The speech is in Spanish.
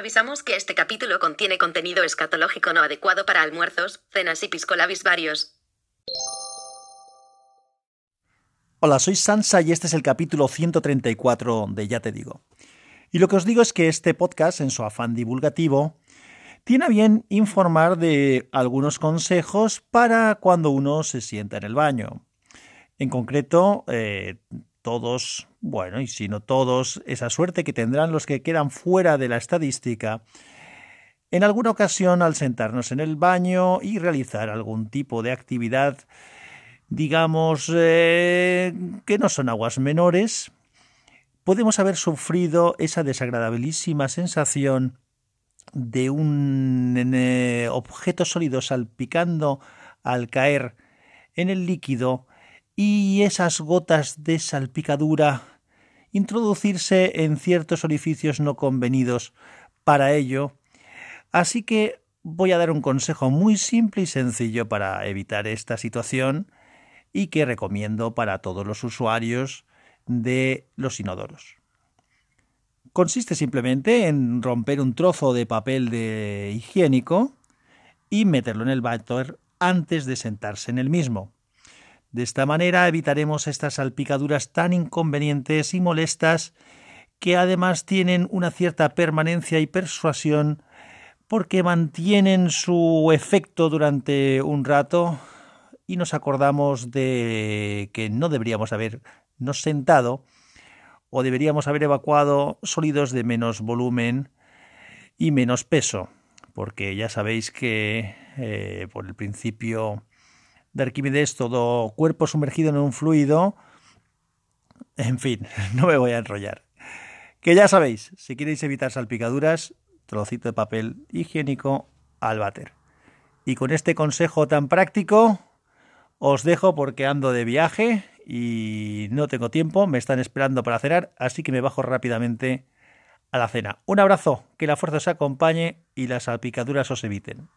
Avisamos que este capítulo contiene contenido escatológico no adecuado para almuerzos, cenas y piscolabis varios. Hola, soy Sansa y este es el capítulo 134 de Ya te digo. Y lo que os digo es que este podcast, en su afán divulgativo, tiene a bien informar de algunos consejos para cuando uno se sienta en el baño. En concreto, eh, todos, bueno, y si no todos, esa suerte que tendrán los que quedan fuera de la estadística, en alguna ocasión al sentarnos en el baño y realizar algún tipo de actividad, digamos, eh, que no son aguas menores, podemos haber sufrido esa desagradabilísima sensación de un eh, objeto sólido salpicando al caer en el líquido y esas gotas de salpicadura introducirse en ciertos orificios no convenidos para ello. Así que voy a dar un consejo muy simple y sencillo para evitar esta situación y que recomiendo para todos los usuarios de los inodoros. Consiste simplemente en romper un trozo de papel de higiénico y meterlo en el váter antes de sentarse en el mismo. De esta manera evitaremos estas salpicaduras tan inconvenientes y molestas que además tienen una cierta permanencia y persuasión porque mantienen su efecto durante un rato y nos acordamos de que no deberíamos habernos sentado o deberíamos haber evacuado sólidos de menos volumen y menos peso, porque ya sabéis que eh, por el principio de Arquímedes todo cuerpo sumergido en un fluido, en fin, no me voy a enrollar. Que ya sabéis, si queréis evitar salpicaduras, trocito de papel higiénico al váter. Y con este consejo tan práctico, os dejo porque ando de viaje y no tengo tiempo, me están esperando para cenar, así que me bajo rápidamente a la cena. Un abrazo, que la fuerza os acompañe y las salpicaduras os eviten.